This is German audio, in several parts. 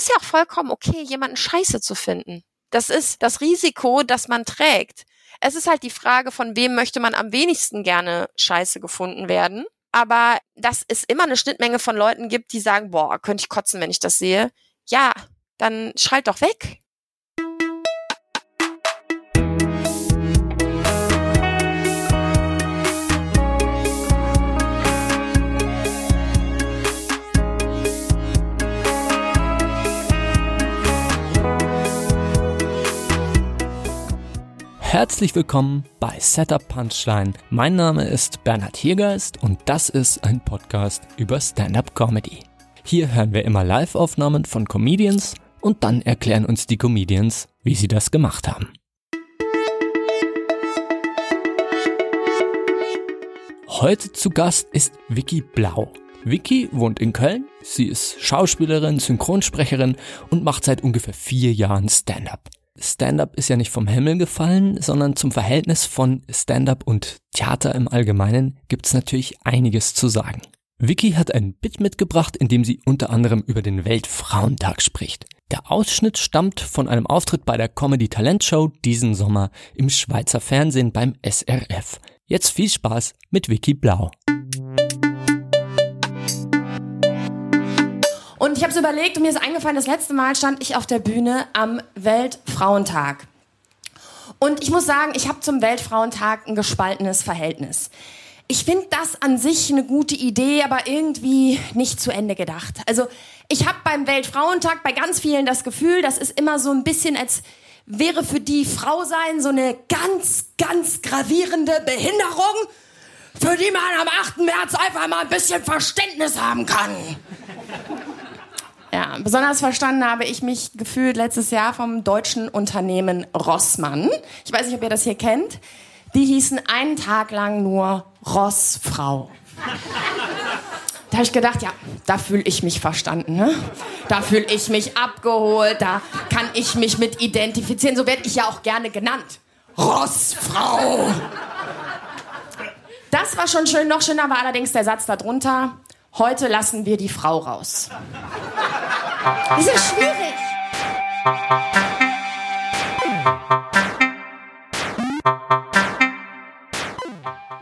ist ja auch vollkommen okay, jemanden scheiße zu finden. Das ist das Risiko, das man trägt. Es ist halt die Frage, von wem möchte man am wenigsten gerne scheiße gefunden werden. Aber dass es immer eine Schnittmenge von Leuten gibt, die sagen, boah, könnte ich kotzen, wenn ich das sehe. Ja, dann schalt doch weg. Herzlich willkommen bei Setup Punchline. Mein Name ist Bernhard Hiergeist und das ist ein Podcast über Stand-up Comedy. Hier hören wir immer Live-Aufnahmen von Comedians und dann erklären uns die Comedians, wie sie das gemacht haben. Heute zu Gast ist Vicky Blau. Vicky wohnt in Köln, sie ist Schauspielerin, Synchronsprecherin und macht seit ungefähr vier Jahren Stand-up. Stand-up ist ja nicht vom Himmel gefallen, sondern zum Verhältnis von Stand-up und Theater im Allgemeinen gibt's natürlich einiges zu sagen. Vicky hat ein Bit mitgebracht, in dem sie unter anderem über den Weltfrauentag spricht. Der Ausschnitt stammt von einem Auftritt bei der Comedy Talent Show diesen Sommer im Schweizer Fernsehen beim SRF. Jetzt viel Spaß mit Vicky Blau. Und ich habe es überlegt und mir ist eingefallen, das letzte Mal stand ich auf der Bühne am Weltfrauentag. Und ich muss sagen, ich habe zum Weltfrauentag ein gespaltenes Verhältnis. Ich finde das an sich eine gute Idee, aber irgendwie nicht zu Ende gedacht. Also ich habe beim Weltfrauentag bei ganz vielen das Gefühl, das ist immer so ein bisschen als wäre für die Frau sein so eine ganz, ganz gravierende Behinderung, für die man am 8. März einfach mal ein bisschen Verständnis haben kann. Ja, besonders verstanden habe ich mich gefühlt letztes Jahr vom deutschen Unternehmen Rossmann. Ich weiß nicht, ob ihr das hier kennt. Die hießen einen Tag lang nur Rossfrau. Da habe ich gedacht, ja, da fühle ich mich verstanden. Ne? Da fühle ich mich abgeholt, da kann ich mich mit identifizieren. So werde ich ja auch gerne genannt. Rossfrau. Das war schon schön. Noch schöner war allerdings der Satz darunter. Heute lassen wir die Frau raus. Das ist schwierig.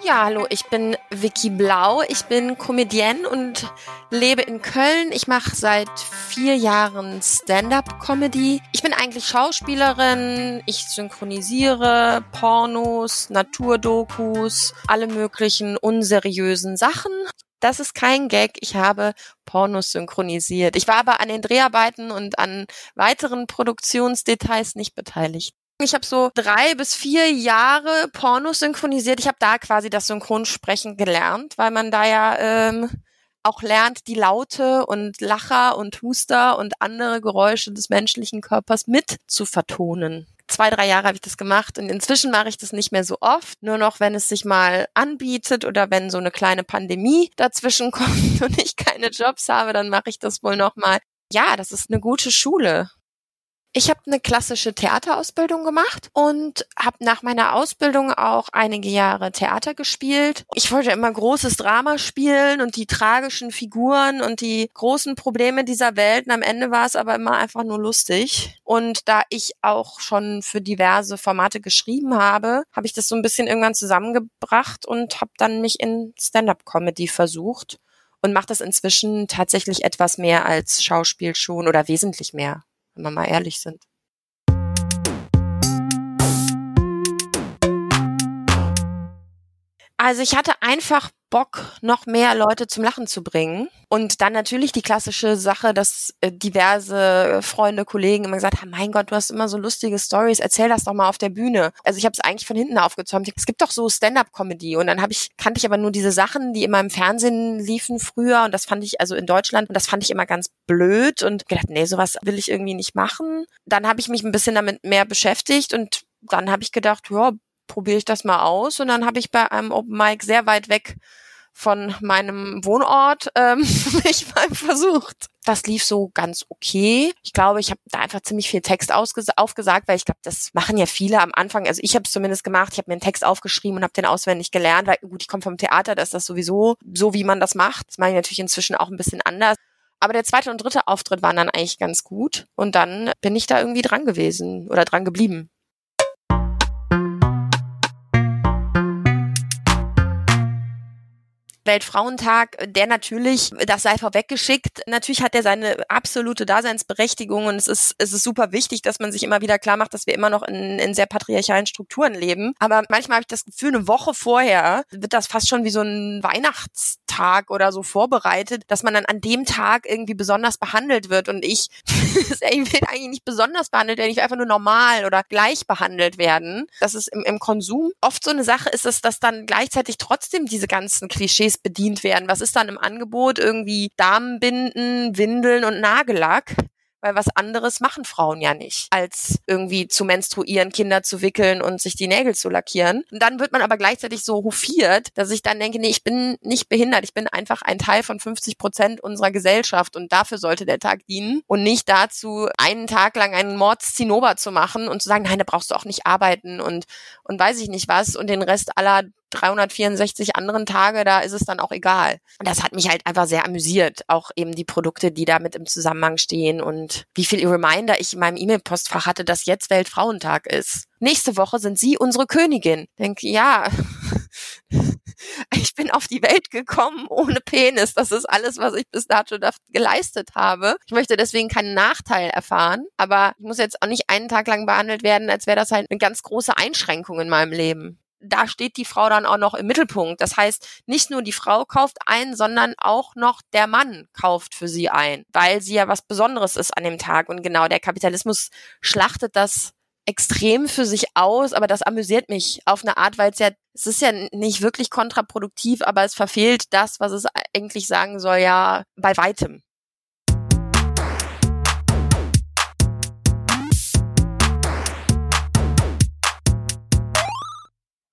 Ja, hallo, ich bin Vicky Blau. Ich bin Comedienne und lebe in Köln. Ich mache seit vier Jahren Stand-up-Comedy. Ich bin eigentlich Schauspielerin. Ich synchronisiere Pornos, Naturdokus, alle möglichen unseriösen Sachen. Das ist kein Gag. Ich habe Pornos synchronisiert. Ich war aber an den Dreharbeiten und an weiteren Produktionsdetails nicht beteiligt. Ich habe so drei bis vier Jahre Pornos synchronisiert. Ich habe da quasi das Synchronsprechen gelernt, weil man da ja ähm, auch lernt, die Laute und Lacher und Huster und andere Geräusche des menschlichen Körpers mit zu vertonen zwei, drei Jahre habe ich das gemacht und inzwischen mache ich das nicht mehr so oft. Nur noch, wenn es sich mal anbietet oder wenn so eine kleine Pandemie dazwischen kommt und ich keine Jobs habe, dann mache ich das wohl noch mal. Ja, das ist eine gute Schule. Ich habe eine klassische Theaterausbildung gemacht und habe nach meiner Ausbildung auch einige Jahre Theater gespielt. Ich wollte immer großes Drama spielen und die tragischen Figuren und die großen Probleme dieser Welt. Und am Ende war es aber immer einfach nur lustig. Und da ich auch schon für diverse Formate geschrieben habe, habe ich das so ein bisschen irgendwann zusammengebracht und habe dann mich in Stand-up-Comedy versucht und mache das inzwischen tatsächlich etwas mehr als Schauspiel schon oder wesentlich mehr wenn wir mal ehrlich sind. Also ich hatte einfach Bock, noch mehr Leute zum Lachen zu bringen. Und dann natürlich die klassische Sache, dass äh, diverse Freunde, Kollegen immer gesagt haben, mein Gott, du hast immer so lustige Stories, erzähl das doch mal auf der Bühne. Also ich habe es eigentlich von hinten aufgezäumt. Es gibt doch so Stand-up-Comedy. Und dann habe ich, kannte ich aber nur diese Sachen, die immer im Fernsehen liefen früher. Und das fand ich, also in Deutschland, und das fand ich immer ganz blöd und gedacht, nee, sowas will ich irgendwie nicht machen. Dann habe ich mich ein bisschen damit mehr beschäftigt und dann habe ich gedacht, ja, probiere ich das mal aus. Und dann habe ich bei einem Open Mic sehr weit weg von meinem Wohnort ähm, mich mal versucht. Das lief so ganz okay. Ich glaube, ich habe da einfach ziemlich viel Text aufgesagt, weil ich glaube, das machen ja viele am Anfang. Also ich habe es zumindest gemacht. Ich habe mir einen Text aufgeschrieben und habe den auswendig gelernt, weil gut, ich komme vom Theater, da ist das sowieso so, wie man das macht. Das mache ich natürlich inzwischen auch ein bisschen anders. Aber der zweite und dritte Auftritt waren dann eigentlich ganz gut. Und dann bin ich da irgendwie dran gewesen oder dran geblieben. Weltfrauentag, der natürlich, das sei vorweggeschickt, natürlich hat er seine absolute Daseinsberechtigung und es ist, es ist super wichtig, dass man sich immer wieder klar macht, dass wir immer noch in, in sehr patriarchalen Strukturen leben. Aber manchmal habe ich das Gefühl, eine Woche vorher wird das fast schon wie so ein Weihnachtstag oder so vorbereitet, dass man dann an dem Tag irgendwie besonders behandelt wird und ich, ich will eigentlich nicht besonders behandelt werden, ich will einfach nur normal oder gleich behandelt werden. Das ist im, im Konsum oft so eine Sache ist es, dass dann gleichzeitig trotzdem diese ganzen Klischees bedient werden. Was ist dann im Angebot? Irgendwie Damenbinden, Windeln und Nagellack weil was anderes machen Frauen ja nicht, als irgendwie zu menstruieren, Kinder zu wickeln und sich die Nägel zu lackieren. Und dann wird man aber gleichzeitig so hofiert, dass ich dann denke, nee, ich bin nicht behindert, ich bin einfach ein Teil von 50 Prozent unserer Gesellschaft und dafür sollte der Tag dienen und nicht dazu, einen Tag lang einen Mordszinnober zu machen und zu sagen, nein, da brauchst du auch nicht arbeiten und, und weiß ich nicht was und den Rest aller 364 anderen Tage, da ist es dann auch egal. Und das hat mich halt einfach sehr amüsiert. Auch eben die Produkte, die damit im Zusammenhang stehen und wie viel Reminder ich in meinem E-Mail-Postfach hatte, dass jetzt Weltfrauentag ist. Nächste Woche sind Sie unsere Königin. Denke, ja, ich bin auf die Welt gekommen ohne Penis. Das ist alles, was ich bis dato geleistet habe. Ich möchte deswegen keinen Nachteil erfahren, aber ich muss jetzt auch nicht einen Tag lang behandelt werden, als wäre das halt eine ganz große Einschränkung in meinem Leben da steht die Frau dann auch noch im Mittelpunkt. Das heißt, nicht nur die Frau kauft ein, sondern auch noch der Mann kauft für sie ein, weil sie ja was Besonderes ist an dem Tag. Und genau, der Kapitalismus schlachtet das extrem für sich aus, aber das amüsiert mich auf eine Art, weil es ja, es ist ja nicht wirklich kontraproduktiv, aber es verfehlt das, was es eigentlich sagen soll, ja bei weitem.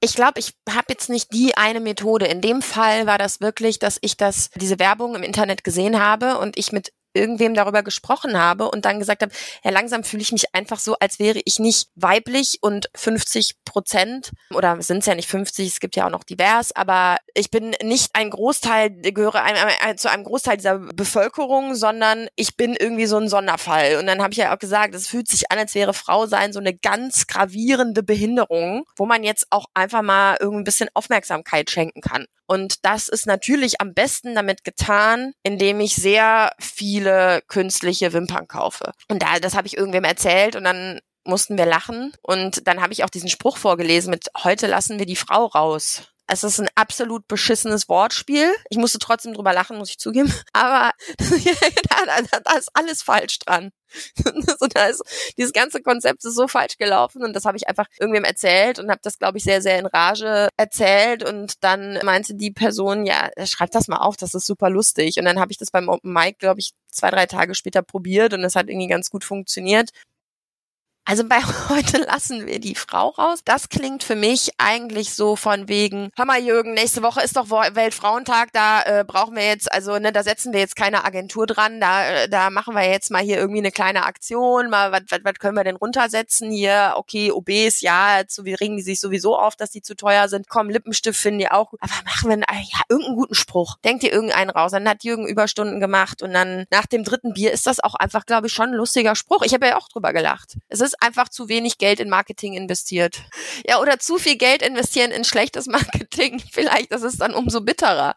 Ich glaube, ich habe jetzt nicht die eine Methode. In dem Fall war das wirklich, dass ich das, diese Werbung im Internet gesehen habe und ich mit irgendwem darüber gesprochen habe und dann gesagt habe, ja, langsam fühle ich mich einfach so, als wäre ich nicht weiblich und 50 Prozent oder sind es ja nicht 50, es gibt ja auch noch divers, aber ich bin nicht ein Großteil, gehöre einem, einem, zu einem Großteil dieser Bevölkerung, sondern ich bin irgendwie so ein Sonderfall. Und dann habe ich ja auch gesagt, es fühlt sich an, als wäre Frau sein so eine ganz gravierende Behinderung, wo man jetzt auch einfach mal irgendwie ein bisschen Aufmerksamkeit schenken kann. Und das ist natürlich am besten damit getan, indem ich sehr viele künstliche Wimpern kaufe. Und da, das habe ich irgendwem erzählt und dann mussten wir lachen. Und dann habe ich auch diesen Spruch vorgelesen mit, heute lassen wir die Frau raus. Es ist ein absolut beschissenes Wortspiel. Ich musste trotzdem drüber lachen, muss ich zugeben. Aber da, da, da ist alles falsch dran. ist, dieses ganze Konzept ist so falsch gelaufen und das habe ich einfach irgendwem erzählt und habe das, glaube ich, sehr, sehr in Rage erzählt und dann meinte die Person, ja, schreib das mal auf, das ist super lustig. Und dann habe ich das beim Open Mic, glaube ich, zwei, drei Tage später probiert und es hat irgendwie ganz gut funktioniert. Also bei heute lassen wir die Frau raus. Das klingt für mich eigentlich so von wegen, hör mal Jürgen, nächste Woche ist doch Weltfrauentag, da äh, brauchen wir jetzt, also ne, da setzen wir jetzt keine Agentur dran, da, äh, da machen wir jetzt mal hier irgendwie eine kleine Aktion, mal was, was, was können wir denn runtersetzen hier, okay, OBs, ja, so, wir regen die sich sowieso auf, dass die zu teuer sind, komm, Lippenstift finden die auch gut, aber machen wir äh, ja, irgendeinen guten Spruch, denkt ihr irgendeinen raus, dann hat Jürgen Überstunden gemacht und dann nach dem dritten Bier ist das auch einfach, glaube ich, schon ein lustiger Spruch. Ich habe ja auch drüber gelacht. Es ist einfach zu wenig Geld in Marketing investiert. Ja, oder zu viel Geld investieren in schlechtes Marketing. Vielleicht ist es dann umso bitterer.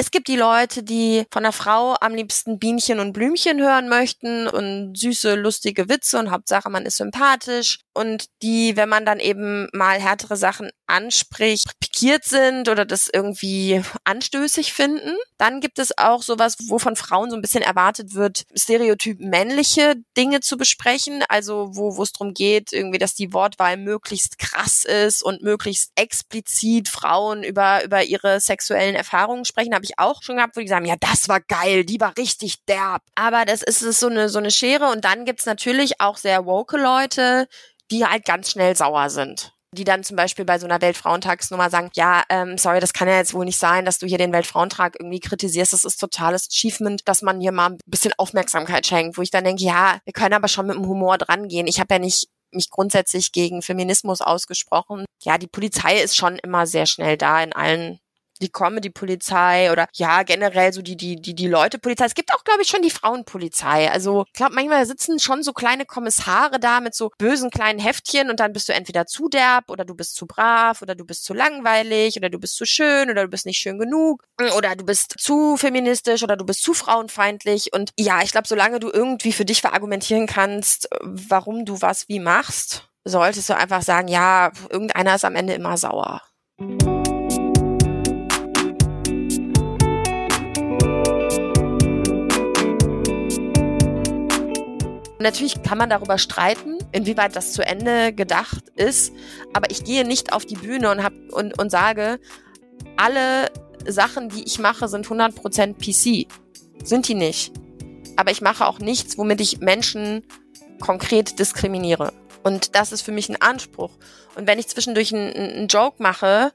Es gibt die Leute, die von der Frau am liebsten Bienchen und Blümchen hören möchten und süße, lustige Witze und Hauptsache man ist sympathisch. Und die, wenn man dann eben mal härtere Sachen anspricht, pikiert sind oder das irgendwie anstößig finden. Dann gibt es auch sowas, wo von Frauen so ein bisschen erwartet wird, stereotyp männliche Dinge zu besprechen, also wo, wo es darum geht, irgendwie, dass die Wortwahl möglichst krass ist und möglichst explizit Frauen über, über ihre sexuellen Erfahrungen sprechen, habe ich auch schon gehabt, wo die sagen, ja, das war geil, die war richtig derb. Aber das ist, ist so eine, so eine Schere und dann gibt's natürlich auch sehr woke Leute, die halt ganz schnell sauer sind die dann zum Beispiel bei so einer Weltfrauentagsnummer sagen, ja, ähm, sorry, das kann ja jetzt wohl nicht sein, dass du hier den Weltfrauentag irgendwie kritisierst. Das ist totales Achievement, dass man hier mal ein bisschen Aufmerksamkeit schenkt, wo ich dann denke, ja, wir können aber schon mit dem Humor dran. Ich habe ja nicht mich grundsätzlich gegen Feminismus ausgesprochen. Ja, die Polizei ist schon immer sehr schnell da in allen die Comedy-Polizei oder ja, generell so die, die, die, die Leute-Polizei. Es gibt auch, glaube ich, schon die Frauenpolizei. Also, ich glaube, manchmal sitzen schon so kleine Kommissare da mit so bösen kleinen Heftchen und dann bist du entweder zu derb oder du bist zu brav oder du bist zu langweilig oder du bist zu schön oder du bist nicht schön genug oder du bist zu feministisch oder du bist zu frauenfeindlich. Und ja, ich glaube, solange du irgendwie für dich verargumentieren kannst, warum du was wie machst, solltest du einfach sagen, ja, irgendeiner ist am Ende immer sauer. Natürlich kann man darüber streiten, inwieweit das zu Ende gedacht ist, aber ich gehe nicht auf die Bühne und, hab, und, und sage, alle Sachen, die ich mache, sind 100% PC. Sind die nicht. Aber ich mache auch nichts, womit ich Menschen konkret diskriminiere. Und das ist für mich ein Anspruch. Und wenn ich zwischendurch einen, einen Joke mache,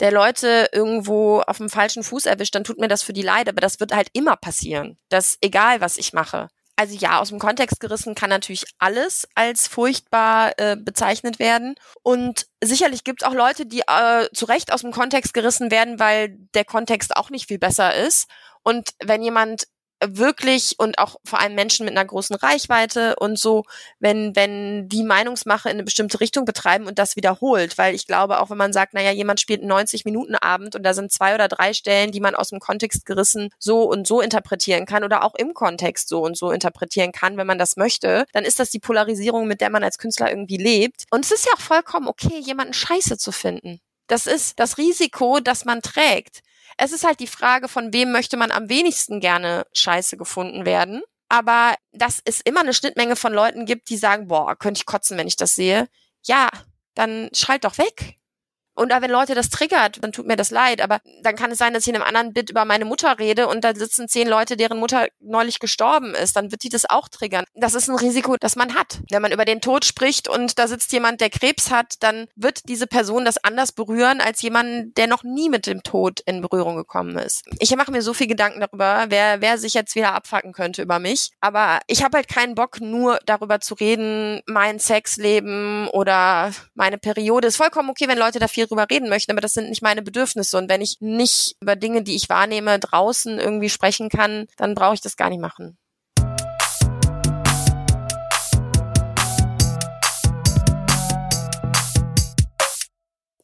der Leute irgendwo auf dem falschen Fuß erwischt, dann tut mir das für die leid. Aber das wird halt immer passieren. Das egal, was ich mache. Also ja, aus dem Kontext gerissen kann natürlich alles als furchtbar äh, bezeichnet werden. Und sicherlich gibt es auch Leute, die äh, zu Recht aus dem Kontext gerissen werden, weil der Kontext auch nicht viel besser ist. Und wenn jemand wirklich und auch vor allem Menschen mit einer großen Reichweite und so, wenn, wenn die Meinungsmache in eine bestimmte Richtung betreiben und das wiederholt, weil ich glaube, auch wenn man sagt, naja, jemand spielt einen 90 Minuten Abend und da sind zwei oder drei Stellen, die man aus dem Kontext gerissen so und so interpretieren kann oder auch im Kontext so und so interpretieren kann, wenn man das möchte, dann ist das die Polarisierung, mit der man als Künstler irgendwie lebt. Und es ist ja auch vollkommen okay, jemanden scheiße zu finden. Das ist das Risiko, das man trägt. Es ist halt die Frage, von wem möchte man am wenigsten gerne scheiße gefunden werden. Aber dass es immer eine Schnittmenge von Leuten gibt, die sagen, boah, könnte ich kotzen, wenn ich das sehe. Ja, dann schalt doch weg. Und wenn Leute das triggert, dann tut mir das leid. Aber dann kann es sein, dass ich in einem anderen Bit über meine Mutter rede und da sitzen zehn Leute, deren Mutter neulich gestorben ist. Dann wird die das auch triggern. Das ist ein Risiko, das man hat. Wenn man über den Tod spricht und da sitzt jemand, der Krebs hat, dann wird diese Person das anders berühren als jemand, der noch nie mit dem Tod in Berührung gekommen ist. Ich mache mir so viel Gedanken darüber, wer, wer sich jetzt wieder abfacken könnte über mich. Aber ich habe halt keinen Bock, nur darüber zu reden, mein Sexleben oder meine Periode. Ist vollkommen okay, wenn Leute da viel drüber reden möchten, aber das sind nicht meine Bedürfnisse. Und wenn ich nicht über Dinge, die ich wahrnehme, draußen irgendwie sprechen kann, dann brauche ich das gar nicht machen.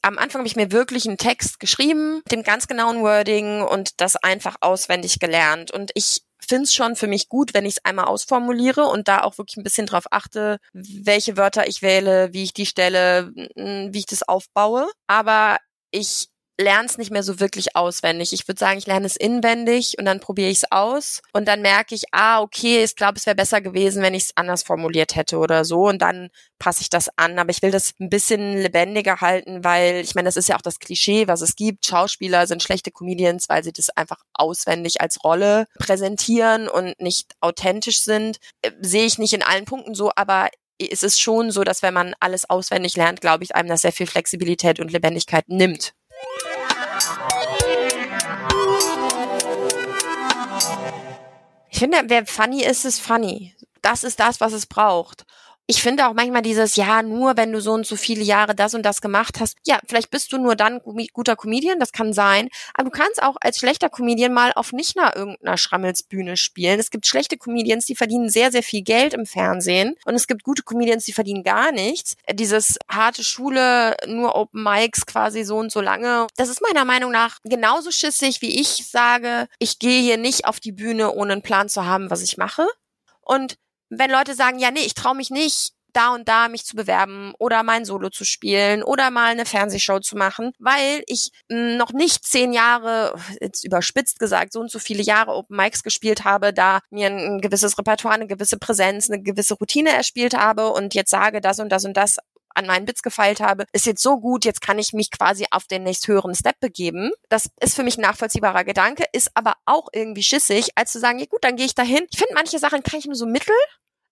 am Anfang habe ich mir wirklich einen Text geschrieben, dem ganz genauen Wording und das einfach auswendig gelernt. Und ich finde es schon für mich gut, wenn ich es einmal ausformuliere und da auch wirklich ein bisschen drauf achte, welche Wörter ich wähle, wie ich die stelle, wie ich das aufbaue. Aber ich lerne es nicht mehr so wirklich auswendig. Ich würde sagen, ich lerne es inwendig und dann probiere ich es aus und dann merke ich, ah, okay, ich glaube, es wäre besser gewesen, wenn ich es anders formuliert hätte oder so und dann passe ich das an. Aber ich will das ein bisschen lebendiger halten, weil ich meine, das ist ja auch das Klischee, was es gibt. Schauspieler sind schlechte Comedians, weil sie das einfach auswendig als Rolle präsentieren und nicht authentisch sind. Äh, sehe ich nicht in allen Punkten so, aber es ist schon so, dass wenn man alles auswendig lernt, glaube ich, einem das sehr viel Flexibilität und Lebendigkeit nimmt. Ich finde, wer funny ist, ist funny. Das ist das, was es braucht ich finde auch manchmal dieses, ja, nur wenn du so und so viele Jahre das und das gemacht hast, ja, vielleicht bist du nur dann guter Comedian, das kann sein, aber du kannst auch als schlechter Comedian mal auf nicht nach irgendeiner Schrammelsbühne spielen. Es gibt schlechte Comedians, die verdienen sehr, sehr viel Geld im Fernsehen und es gibt gute Comedians, die verdienen gar nichts. Dieses harte Schule, nur Open Mics quasi so und so lange, das ist meiner Meinung nach genauso schissig, wie ich sage, ich gehe hier nicht auf die Bühne, ohne einen Plan zu haben, was ich mache. Und wenn Leute sagen, ja, nee, ich traue mich nicht, da und da mich zu bewerben oder mein Solo zu spielen oder mal eine Fernsehshow zu machen, weil ich noch nicht zehn Jahre, jetzt überspitzt gesagt, so und so viele Jahre Open Mics gespielt habe, da mir ein gewisses Repertoire, eine gewisse Präsenz, eine gewisse Routine erspielt habe und jetzt sage, das und das und das an meinen Bits gefeilt habe, ist jetzt so gut, jetzt kann ich mich quasi auf den nächsthöheren Step begeben. Das ist für mich ein nachvollziehbarer Gedanke, ist aber auch irgendwie schissig, als zu sagen, ja gut, dann gehe ich dahin. Ich finde, manche Sachen kann ich nur so mittel,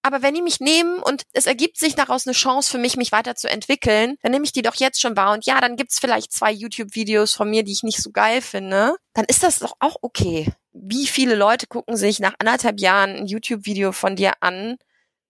aber wenn die mich nehmen und es ergibt sich daraus eine Chance für mich, mich weiterzuentwickeln, dann nehme ich die doch jetzt schon wahr. Und ja, dann gibt's vielleicht zwei YouTube-Videos von mir, die ich nicht so geil finde. Dann ist das doch auch okay. Wie viele Leute gucken sich nach anderthalb Jahren ein YouTube-Video von dir an,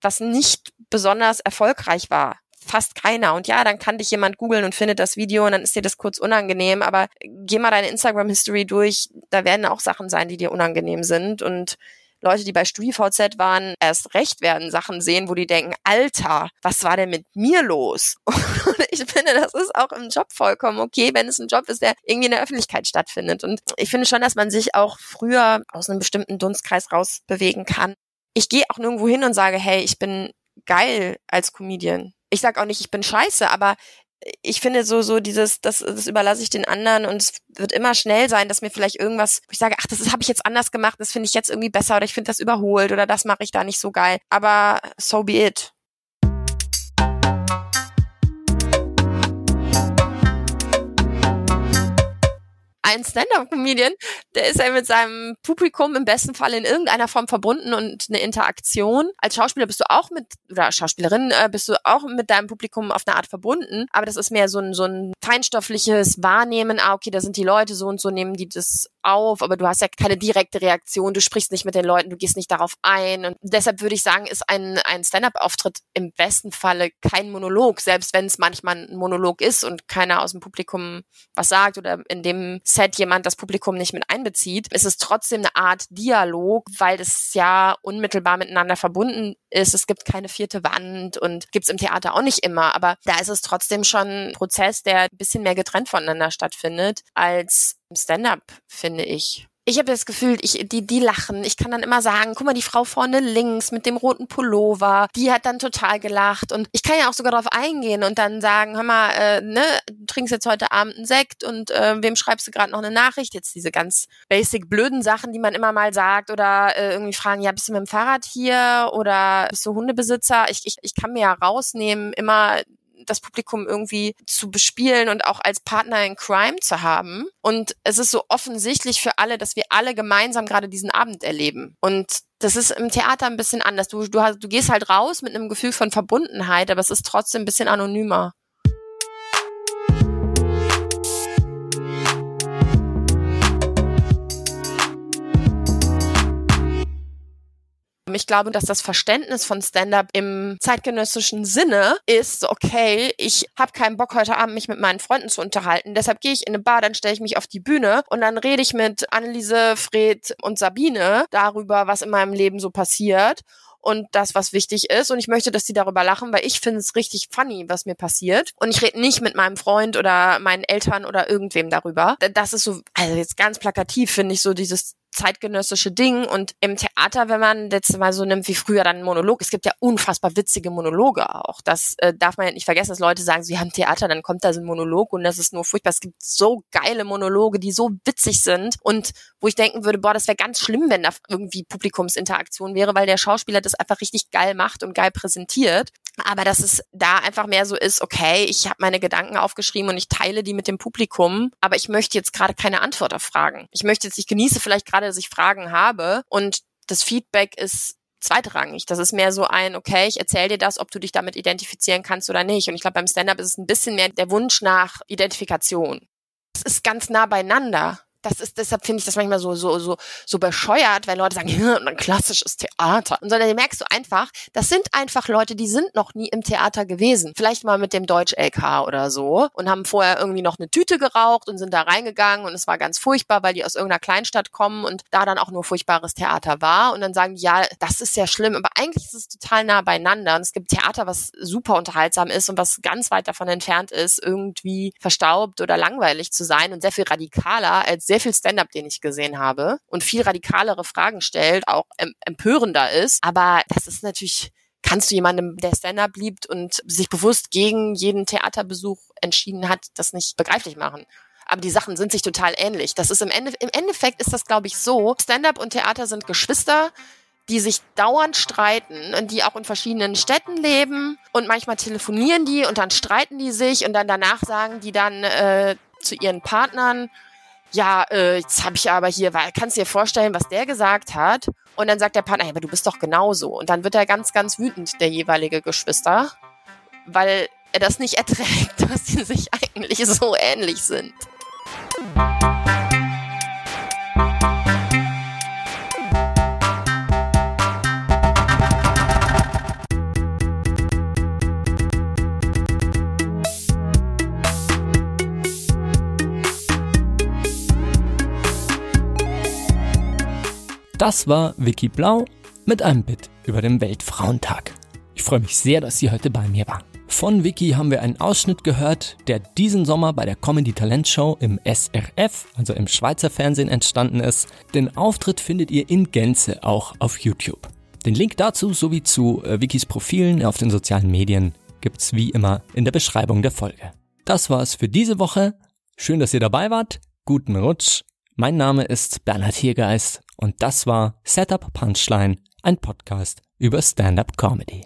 was nicht besonders erfolgreich war. Fast keiner. Und ja, dann kann dich jemand googeln und findet das Video und dann ist dir das kurz unangenehm. Aber geh mal deine Instagram-History durch. Da werden auch Sachen sein, die dir unangenehm sind. Und Leute, die bei StudiVZ waren, erst recht werden Sachen sehen, wo die denken, Alter, was war denn mit mir los? Und ich finde, das ist auch im Job vollkommen okay, wenn es ein Job ist, der irgendwie in der Öffentlichkeit stattfindet. Und ich finde schon, dass man sich auch früher aus einem bestimmten Dunstkreis rausbewegen kann. Ich gehe auch nirgendwo hin und sage, hey, ich bin geil als Comedian. Ich sage auch nicht, ich bin scheiße, aber ich finde so, so dieses, das, das überlasse ich den anderen und es wird immer schnell sein, dass mir vielleicht irgendwas, wo ich sage, ach, das habe ich jetzt anders gemacht, das finde ich jetzt irgendwie besser oder ich finde das überholt oder das mache ich da nicht so geil. Aber so be it. Ein Stand-up-Comedian, der ist ja mit seinem Publikum im besten Fall in irgendeiner Form verbunden und eine Interaktion. Als Schauspieler bist du auch mit, oder Schauspielerin äh, bist du auch mit deinem Publikum auf eine Art verbunden, aber das ist mehr so ein, so ein feinstoffliches Wahrnehmen, ah, okay, da sind die Leute so und so, nehmen die das auf, aber du hast ja keine direkte Reaktion, du sprichst nicht mit den Leuten, du gehst nicht darauf ein. Und deshalb würde ich sagen, ist ein, ein Stand-up-Auftritt im besten Falle kein Monolog, selbst wenn es manchmal ein Monolog ist und keiner aus dem Publikum was sagt oder in dem Set jemand das Publikum nicht mit einbezieht, ist es trotzdem eine Art Dialog, weil es ja unmittelbar miteinander verbunden ist. Es gibt keine vierte Wand und gibt's im Theater auch nicht immer, aber da ist es trotzdem schon ein Prozess, der ein bisschen mehr getrennt voneinander stattfindet als Stand-up, finde ich ich habe das Gefühl, ich, die, die lachen. Ich kann dann immer sagen, guck mal, die Frau vorne links mit dem roten Pullover, die hat dann total gelacht. Und ich kann ja auch sogar darauf eingehen und dann sagen, hör mal, äh, ne, du trinkst jetzt heute Abend einen Sekt und äh, wem schreibst du gerade noch eine Nachricht? Jetzt diese ganz basic blöden Sachen, die man immer mal sagt oder äh, irgendwie fragen, ja, bist du mit dem Fahrrad hier oder bist du Hundebesitzer? Ich, ich, ich kann mir ja rausnehmen, immer das Publikum irgendwie zu bespielen und auch als Partner in Crime zu haben. Und es ist so offensichtlich für alle, dass wir alle gemeinsam gerade diesen Abend erleben. Und das ist im Theater ein bisschen anders. Du, du, hast, du gehst halt raus mit einem Gefühl von Verbundenheit, aber es ist trotzdem ein bisschen anonymer. Ich glaube, dass das Verständnis von Stand-up im zeitgenössischen Sinne ist, okay, ich habe keinen Bock heute Abend mich mit meinen Freunden zu unterhalten, deshalb gehe ich in eine Bar, dann stelle ich mich auf die Bühne und dann rede ich mit Anneliese, Fred und Sabine darüber, was in meinem Leben so passiert und das, was wichtig ist. Und ich möchte, dass die darüber lachen, weil ich finde es richtig funny, was mir passiert. Und ich rede nicht mit meinem Freund oder meinen Eltern oder irgendwem darüber. Das ist so, also jetzt ganz plakativ finde ich so dieses zeitgenössische Ding. Und im Theater, wenn man jetzt mal so nimmt wie früher dann Monolog, es gibt ja unfassbar witzige Monologe auch. Das äh, darf man ja nicht vergessen, dass Leute sagen, sie haben Theater, dann kommt da so ein Monolog und das ist nur furchtbar. Es gibt so geile Monologe, die so witzig sind und wo ich denken würde, boah, das wäre ganz schlimm, wenn da irgendwie Publikumsinteraktion wäre, weil der Schauspieler das einfach richtig geil macht und geil präsentiert. Aber dass es da einfach mehr so ist, okay, ich habe meine Gedanken aufgeschrieben und ich teile die mit dem Publikum, aber ich möchte jetzt gerade keine Antwort auf Fragen. Ich möchte jetzt, ich genieße vielleicht gerade, dass ich Fragen habe und das Feedback ist zweitrangig. Das ist mehr so ein, okay, ich erzähle dir das, ob du dich damit identifizieren kannst oder nicht. Und ich glaube, beim Stand-up ist es ein bisschen mehr der Wunsch nach Identifikation. Es ist ganz nah beieinander das ist, deshalb finde ich das manchmal so, so, so, so bescheuert, wenn Leute sagen, ja, ein klassisches Theater. Und sondern merkst du einfach, das sind einfach Leute, die sind noch nie im Theater gewesen. Vielleicht mal mit dem Deutsch-LK oder so und haben vorher irgendwie noch eine Tüte geraucht und sind da reingegangen und es war ganz furchtbar, weil die aus irgendeiner Kleinstadt kommen und da dann auch nur furchtbares Theater war. Und dann sagen die, ja, das ist ja schlimm, aber eigentlich ist es total nah beieinander. Und es gibt Theater, was super unterhaltsam ist und was ganz weit davon entfernt ist, irgendwie verstaubt oder langweilig zu sein und sehr viel radikaler als sehr sehr viel Stand-up, den ich gesehen habe und viel radikalere Fragen stellt, auch empörender ist. Aber das ist natürlich kannst du jemandem, der Stand-up liebt und sich bewusst gegen jeden Theaterbesuch entschieden hat, das nicht begreiflich machen. Aber die Sachen sind sich total ähnlich. Das ist im, Ende, im Endeffekt ist das, glaube ich, so. Stand-up und Theater sind Geschwister, die sich dauernd streiten und die auch in verschiedenen Städten leben und manchmal telefonieren die und dann streiten die sich und dann danach sagen die dann äh, zu ihren Partnern, ja, äh, jetzt habe ich aber hier, weil kannst du dir vorstellen, was der gesagt hat? Und dann sagt der Partner, aber du bist doch genauso. Und dann wird er ganz, ganz wütend, der jeweilige Geschwister, weil er das nicht erträgt, dass sie sich eigentlich so ähnlich sind. Das war Vicky Blau mit einem Bit über den Weltfrauentag. Ich freue mich sehr, dass sie heute bei mir war. Von Vicky haben wir einen Ausschnitt gehört, der diesen Sommer bei der Comedy Talent Show im SRF, also im Schweizer Fernsehen, entstanden ist. Den Auftritt findet ihr in Gänze auch auf YouTube. Den Link dazu sowie zu äh, Vickys Profilen auf den sozialen Medien gibt's wie immer in der Beschreibung der Folge. Das war's für diese Woche. Schön, dass ihr dabei wart. Guten Rutsch. Mein Name ist Bernhard Hiergeist und das war Setup Punchline, ein Podcast über Stand-up Comedy.